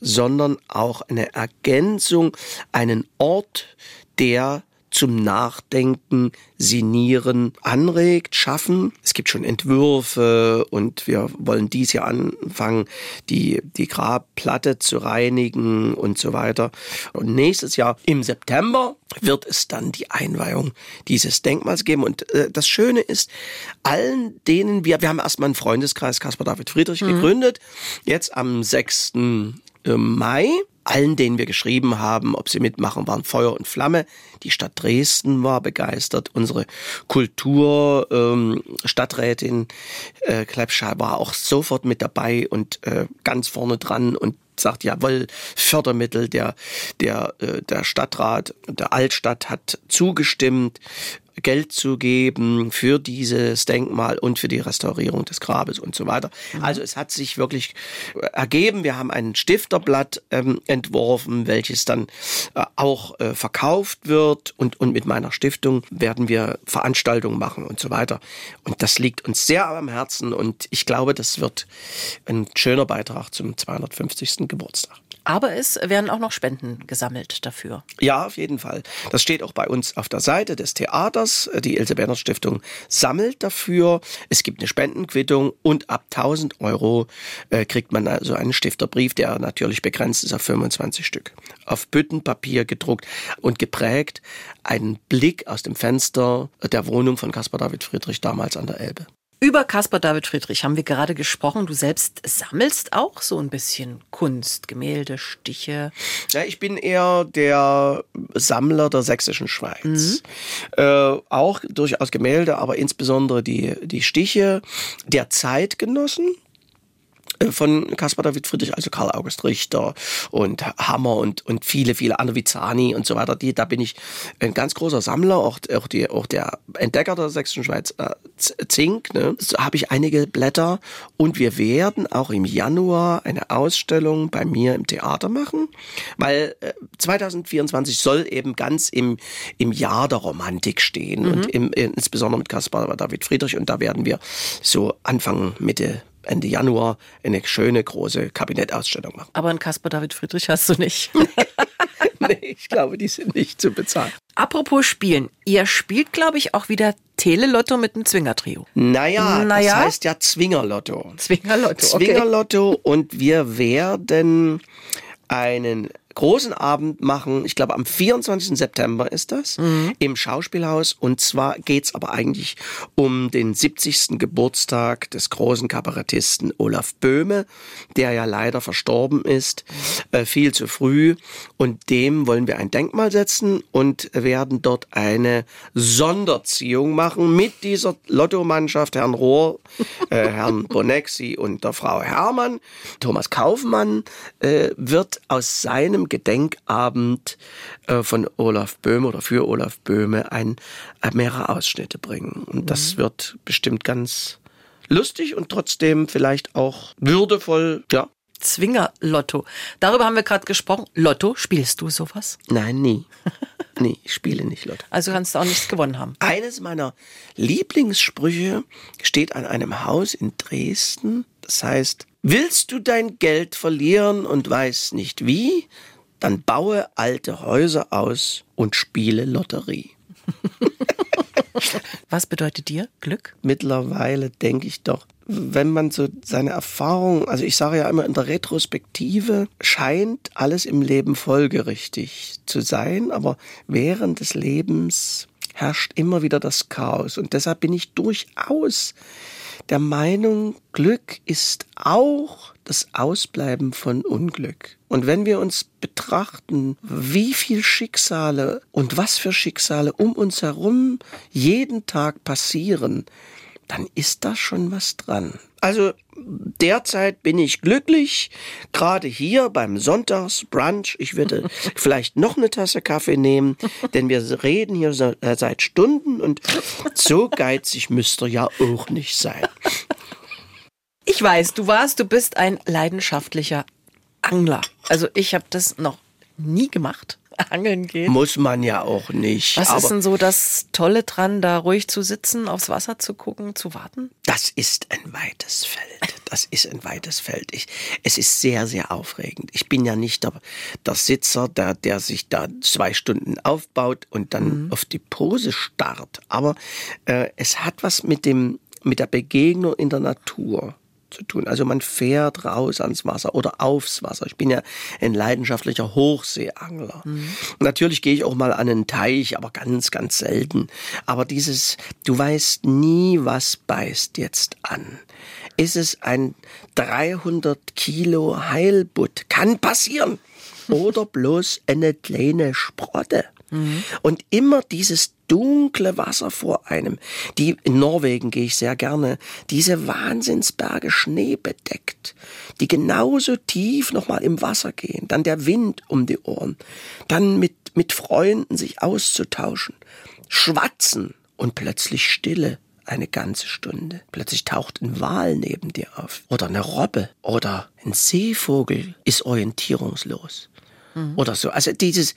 sondern auch eine Ergänzung, einen Ort, der zum Nachdenken, Sinieren anregt, schaffen. Es gibt schon Entwürfe und wir wollen dies Jahr anfangen, die, die Grabplatte zu reinigen und so weiter. Und nächstes Jahr im September wird es dann die Einweihung dieses Denkmals geben. Und äh, das Schöne ist, allen denen wir, wir haben erstmal einen Freundeskreis Caspar David Friedrich mhm. gegründet, jetzt am 6. Mai allen, denen wir geschrieben haben, ob sie mitmachen, waren Feuer und Flamme. Die Stadt Dresden war begeistert. Unsere Kulturstadträtin ähm, äh, Klepschal war auch sofort mit dabei und äh, ganz vorne dran und sagt, jawohl, Fördermittel, der, der, äh, der Stadtrat der Altstadt hat zugestimmt. Geld zu geben für dieses Denkmal und für die Restaurierung des Grabes und so weiter. Mhm. Also es hat sich wirklich ergeben. Wir haben ein Stifterblatt ähm, entworfen, welches dann äh, auch äh, verkauft wird und, und mit meiner Stiftung werden wir Veranstaltungen machen und so weiter. Und das liegt uns sehr am Herzen und ich glaube, das wird ein schöner Beitrag zum 250. Geburtstag. Aber es werden auch noch Spenden gesammelt dafür. Ja, auf jeden Fall. Das steht auch bei uns auf der Seite des Theaters. Die Ilse Berner Stiftung sammelt dafür. Es gibt eine Spendenquittung und ab 1000 Euro äh, kriegt man also einen Stifterbrief, der natürlich begrenzt ist auf 25 Stück. Auf Büttenpapier gedruckt und geprägt. Ein Blick aus dem Fenster der Wohnung von Caspar David Friedrich damals an der Elbe. Über Caspar David Friedrich haben wir gerade gesprochen. Du selbst sammelst auch so ein bisschen Kunst, Gemälde, Stiche. Ja, ich bin eher der Sammler der sächsischen Schweiz. Mhm. Äh, auch durchaus Gemälde, aber insbesondere die, die Stiche der Zeitgenossen von Caspar David Friedrich, also Karl August Richter und Hammer und, und viele, viele andere, Vizani und so weiter. Die, da bin ich ein ganz großer Sammler, auch, auch, die, auch der Entdecker der Sächsischen Schweiz, äh, Zink. Ne? So habe ich einige Blätter und wir werden auch im Januar eine Ausstellung bei mir im Theater machen, weil äh, 2024 soll eben ganz im, im Jahr der Romantik stehen mhm. und im, insbesondere mit Caspar David Friedrich und da werden wir so Anfang Mitte Ende Januar eine schöne große Kabinettausstellung machen. Aber einen Caspar David Friedrich hast du nicht. nee, ich glaube, die sind nicht zu bezahlen. Apropos Spielen. Ihr spielt, glaube ich, auch wieder Telelotto mit einem Zwingertrio. Naja, naja, das heißt ja Zwingerlotto. Zwingerlotto, okay. Zwingerlotto und wir werden einen großen Abend machen. Ich glaube, am 24. September ist das mhm. im Schauspielhaus. Und zwar geht's aber eigentlich um den 70. Geburtstag des großen Kabarettisten Olaf Böhme, der ja leider verstorben ist, äh, viel zu früh. Und dem wollen wir ein Denkmal setzen und werden dort eine Sonderziehung machen mit dieser Lottomannschaft, Herrn Rohr, äh, Herrn Bonexi und der Frau Hermann. Thomas Kaufmann äh, wird aus seinem einem Gedenkabend äh, von Olaf Böhme oder für Olaf Böhme ein, äh, mehrere Ausschnitte bringen. Und das mhm. wird bestimmt ganz lustig und trotzdem vielleicht auch würdevoll, ja, Zwinger-Lotto. Darüber haben wir gerade gesprochen. Lotto, spielst du sowas? Nein, nie. nee, ich spiele nicht Lotto. Also kannst du auch nichts gewonnen haben. Eines meiner Lieblingssprüche steht an einem Haus in Dresden. Das heißt, willst du dein Geld verlieren und weißt nicht wie, dann baue alte Häuser aus und spiele Lotterie. Was bedeutet dir Glück? Mittlerweile denke ich doch, wenn man so seine Erfahrung, also ich sage ja immer in der Retrospektive, scheint alles im Leben folgerichtig zu sein, aber während des Lebens herrscht immer wieder das Chaos. Und deshalb bin ich durchaus der Meinung, Glück ist auch das Ausbleiben von Unglück. Und wenn wir uns betrachten, wie viel Schicksale und was für Schicksale um uns herum jeden Tag passieren, dann ist da schon was dran. Also derzeit bin ich glücklich, gerade hier beim Sonntagsbrunch. Ich würde vielleicht noch eine Tasse Kaffee nehmen, denn wir reden hier äh, seit Stunden und so geizig müsste ja auch nicht sein. Ich weiß, du warst, du bist ein leidenschaftlicher Angler. Also ich habe das noch nie gemacht. Angeln gehen. Muss man ja auch nicht. Was ist denn so das Tolle dran, da ruhig zu sitzen, aufs Wasser zu gucken, zu warten? Das ist ein weites Feld. Das ist ein weites Feld. Ich, es ist sehr, sehr aufregend. Ich bin ja nicht der, der Sitzer, der, der sich da zwei Stunden aufbaut und dann mhm. auf die Pose starrt. Aber äh, es hat was mit dem, mit der Begegnung in der Natur zu tun. Also man fährt raus ans Wasser oder aufs Wasser. Ich bin ja ein leidenschaftlicher Hochseeangler. Mhm. Natürlich gehe ich auch mal an einen Teich, aber ganz, ganz selten. Aber dieses, du weißt nie, was beißt jetzt an. Ist es ein 300 Kilo Heilbutt? Kann passieren. Oder bloß eine kleine Sprotte. Mhm. Und immer dieses dunkle Wasser vor einem. Die, in Norwegen gehe ich sehr gerne, diese Wahnsinnsberge Schnee bedeckt, die genauso tief nochmal im Wasser gehen, dann der Wind um die Ohren, dann mit, mit Freunden sich auszutauschen, schwatzen und plötzlich Stille eine ganze Stunde. Plötzlich taucht ein Wal neben dir auf. Oder eine Robbe. Oder ein Seevogel ist orientierungslos mhm. oder so. Also dieses,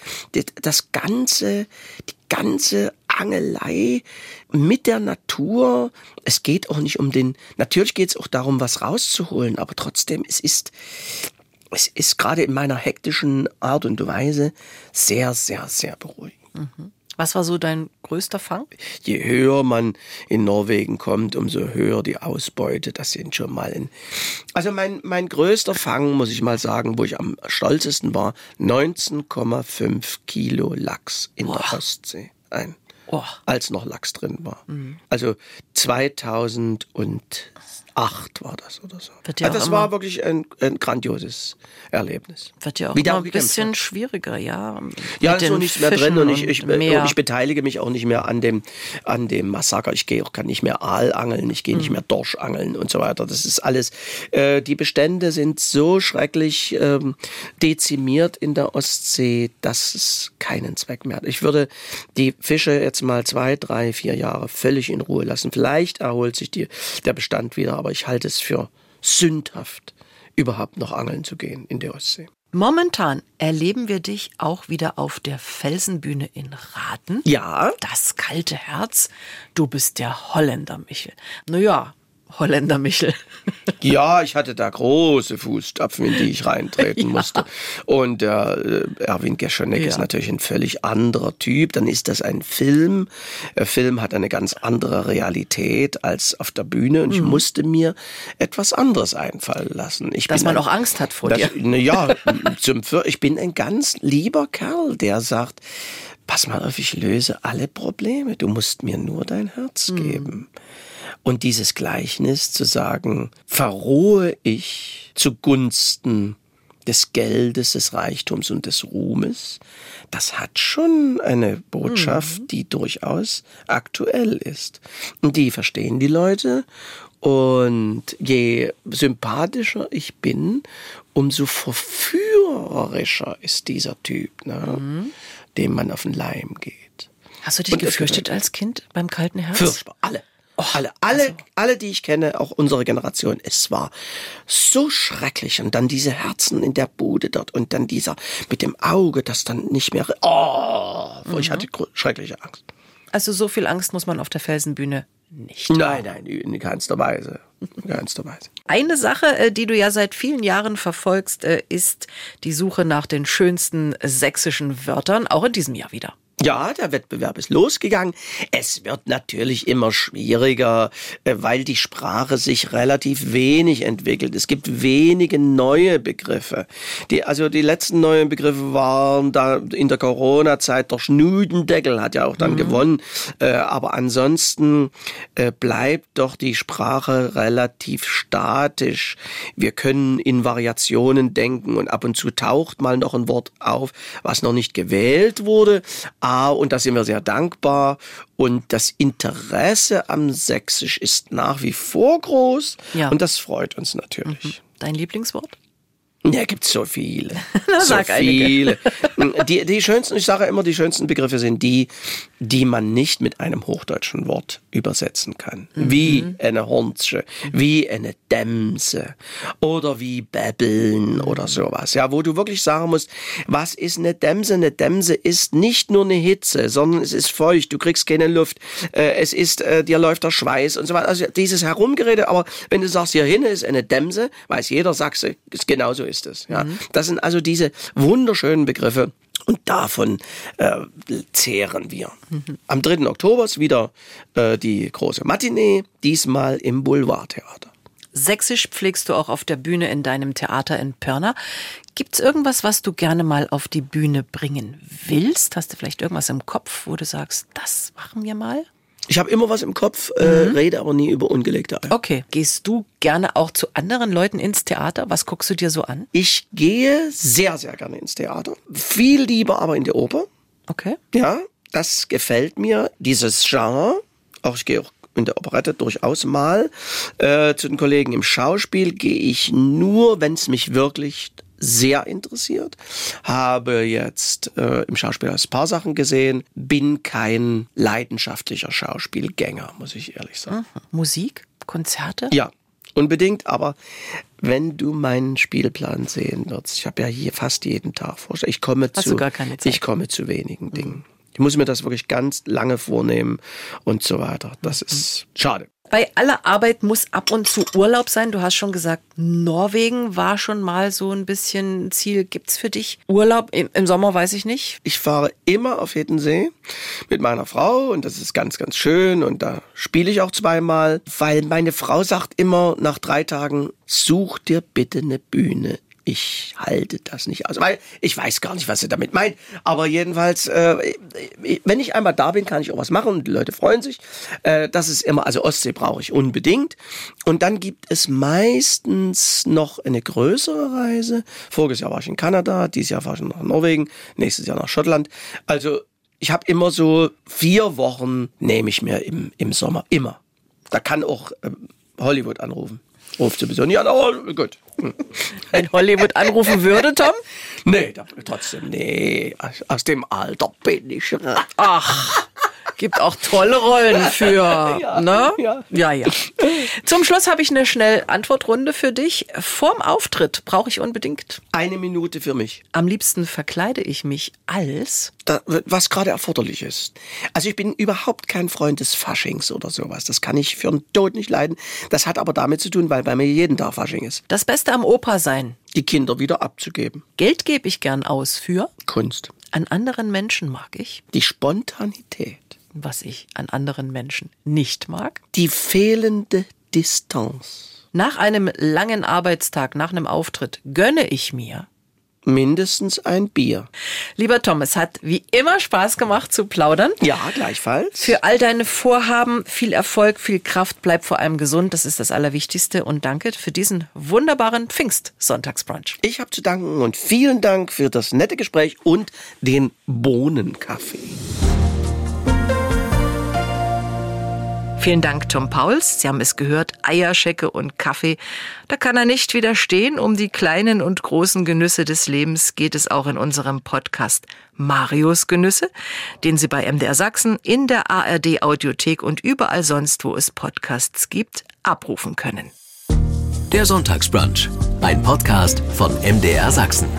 das ganze, die ganze Angelei mit der Natur. Es geht auch nicht um den, natürlich geht es auch darum, was rauszuholen, aber trotzdem, es ist, es ist gerade in meiner hektischen Art und Weise sehr, sehr, sehr beruhigend. Mhm. Was war so dein größter Fang? Je höher man in Norwegen kommt, umso höher die Ausbeute. Das sind schon mal ein. Also mein, mein größter Fang, muss ich mal sagen, wo ich am stolzesten war, 19,5 Kilo Lachs in Boah. der Ostsee. Ein. Oh. Als noch Lachs drin war. Mhm. Also 2000 und acht war das oder so. Ja also das war wirklich ein, ein, grandioses Erlebnis. Wird ja auch Wieder ein bisschen hat. schwieriger, ja. Ja, ist noch nichts mehr drin und ich, ich, und ich, beteilige mich auch nicht mehr an dem, an dem Massaker. Ich gehe auch kann nicht mehr Aal angeln, ich gehe mhm. nicht mehr Dorsch angeln und so weiter. Das ist alles. Äh, die Bestände sind so schrecklich ähm, dezimiert in der Ostsee, dass es keinen Zweck mehr hat. Ich würde die Fische jetzt mal zwei, drei, vier Jahre völlig in Ruhe lassen. Vielleicht erholt sich die, der Bestand wieder, aber ich halte es für sündhaft, überhaupt noch angeln zu gehen in der Ostsee. Momentan erleben wir dich auch wieder auf der Felsenbühne in Raten. Ja. Das kalte Herz. Du bist der Holländer, Michel. Naja, Holländer Michel. ja, ich hatte da große Fußstapfen, in die ich reintreten ja. musste. Und der äh, Erwin Geschonek ja. ist natürlich ein völlig anderer Typ. Dann ist das ein Film. Der Film hat eine ganz andere Realität als auf der Bühne. Und mhm. ich musste mir etwas anderes einfallen lassen. Ich Dass man ein, auch Angst hat vor das, dir. Na ja, zum, ich bin ein ganz lieber Kerl, der sagt, pass mal auf, ich löse alle Probleme. Du musst mir nur dein Herz mhm. geben. Und dieses Gleichnis zu sagen, verrohe ich zugunsten des Geldes, des Reichtums und des Ruhmes, das hat schon eine Botschaft, mhm. die durchaus aktuell ist. Und die verstehen die Leute. Und je sympathischer ich bin, umso verführerischer ist dieser Typ, ne, mhm. dem man auf den Leim geht. Hast du dich und gefürchtet als Kind beim kalten Herz? Furchtbar, alle. Alle, alle, alle, die ich kenne, auch unsere Generation, es war so schrecklich. Und dann diese Herzen in der Bude dort und dann dieser mit dem Auge, das dann nicht mehr, oh, ich hatte schreckliche Angst. Also so viel Angst muss man auf der Felsenbühne nicht. Nein, nein, in keinster Weise. In keinster Weise. Eine Sache, äh, die du ja seit vielen Jahren verfolgst, äh, ist die Suche nach den schönsten sächsischen Wörtern, auch in diesem Jahr wieder. Ja, der Wettbewerb ist losgegangen. Es wird natürlich immer schwieriger, äh, weil die Sprache sich relativ wenig entwickelt. Es gibt wenige neue Begriffe. Die, also die letzten neuen Begriffe waren da in der Corona-Zeit. Der Schnudendeckel hat ja auch dann gewonnen. Äh, aber ansonsten äh, bleibt doch die Sprache relativ statisch. Wir können in Variationen denken und ab und zu taucht mal noch ein Wort auf, was noch nicht gewählt wurde. Ah, und da sind wir sehr dankbar. Und das Interesse am Sächsisch ist nach wie vor groß. Ja. Und das freut uns natürlich. Dein Lieblingswort? Ja, gibt's so viele. so viele. Die, die schönsten, ich sage immer, die schönsten Begriffe sind die, die man nicht mit einem hochdeutschen Wort übersetzen kann. Wie eine Hornsche, wie eine Dämse oder wie Bäbbeln oder sowas. Ja, wo du wirklich sagen musst, was ist eine Dämse? Eine Dämse ist nicht nur eine Hitze, sondern es ist feucht, du kriegst keine Luft, äh, es ist, äh, dir läuft der Schweiß und so weiter. Also dieses Herumgerede, aber wenn du sagst, hier hinten ist eine Dämse, weiß jeder Sachse, ist genauso ist es. Ja. Das sind also diese wunderschönen Begriffe. Und davon äh, zehren wir. Am 3. Oktober ist wieder äh, die große Matinee, diesmal im Boulevardtheater. Sächsisch pflegst du auch auf der Bühne in deinem Theater in Pirna. Gibt's irgendwas, was du gerne mal auf die Bühne bringen willst? Hast du vielleicht irgendwas im Kopf, wo du sagst, das machen wir mal? Ich habe immer was im Kopf, äh, rede aber nie über ungelegte Eier. Okay. Gehst du gerne auch zu anderen Leuten ins Theater? Was guckst du dir so an? Ich gehe sehr, sehr gerne ins Theater. Viel lieber aber in die Oper. Okay. Ja, das gefällt mir, dieses Genre. Auch ich gehe auch in der Operette durchaus mal. Äh, zu den Kollegen im Schauspiel gehe ich nur, wenn es mich wirklich sehr interessiert. Habe jetzt äh, im Schauspiel ein paar Sachen gesehen. Bin kein leidenschaftlicher Schauspielgänger, muss ich ehrlich sagen. Musik? Konzerte? Ja, unbedingt, aber wenn du meinen Spielplan sehen würdest, ich habe ja hier fast jeden Tag vorgestellt, ich komme Hast zu, ich komme zu wenigen Dingen. Ich muss mir das wirklich ganz lange vornehmen und so weiter. Das ist schade. Bei aller Arbeit muss ab und zu Urlaub sein. Du hast schon gesagt, Norwegen war schon mal so ein bisschen Ziel. Gibt's für dich Urlaub im, Sommer? Weiß ich nicht. Ich fahre immer auf Hiddensee mit meiner Frau und das ist ganz, ganz schön und da spiele ich auch zweimal, weil meine Frau sagt immer nach drei Tagen, such dir bitte eine Bühne. Ich halte das nicht aus, weil ich weiß gar nicht, was sie damit meint. Aber jedenfalls, äh, wenn ich einmal da bin, kann ich auch was machen und die Leute freuen sich. Äh, das ist immer, also Ostsee brauche ich unbedingt. Und dann gibt es meistens noch eine größere Reise. Voriges Jahr war ich in Kanada, dieses Jahr war ich nach Norwegen, nächstes Jahr nach Schottland. Also ich habe immer so vier Wochen, nehme ich mir im, im Sommer, immer. Da kann auch ähm, Hollywood anrufen. Ruft sowieso nicht an, aber gut. Wenn Hollywood anrufen würde, Tom? Nee, trotzdem, nee, aus, dem Alter bin ich. Ach, gibt auch tolle Rollen für, ne? ja. ja, ja. Zum Schluss habe ich eine schnell Antwortrunde für dich. Vorm Auftritt brauche ich unbedingt. Eine Minute für mich. Am liebsten verkleide ich mich als Da, was gerade erforderlich ist. Also ich bin überhaupt kein Freund des Faschings oder sowas. Das kann ich für den Tod nicht leiden. Das hat aber damit zu tun, weil bei mir jeden Tag Fasching ist. das Beste am Opa sein. Die Kinder wieder abzugeben. Geld gebe ich gern aus für. Kunst. An anderen Menschen mag ich, Die Spontanität. Was ich an anderen Menschen nicht mag. Die fehlende Distanz. Nach einem langen Arbeitstag, nach einem Auftritt, gönne ich mir. Mindestens ein Bier. Lieber Tom, es hat wie immer Spaß gemacht zu plaudern. Ja, gleichfalls. Für all deine Vorhaben viel Erfolg, viel Kraft, bleib vor allem gesund, das ist das Allerwichtigste und danke für diesen wunderbaren Pfingst-Sonntagsbrunch. Ich habe zu danken und vielen Dank für das nette Gespräch und den Bohnenkaffee. Vielen Dank, Tom Pauls. Sie haben es gehört, Eierschecke und Kaffee. Da kann er nicht widerstehen. Um die kleinen und großen Genüsse des Lebens geht es auch in unserem Podcast Marius Genüsse, den Sie bei MDR Sachsen in der ARD Audiothek und überall sonst, wo es Podcasts gibt, abrufen können. Der Sonntagsbrunch, ein Podcast von MDR Sachsen.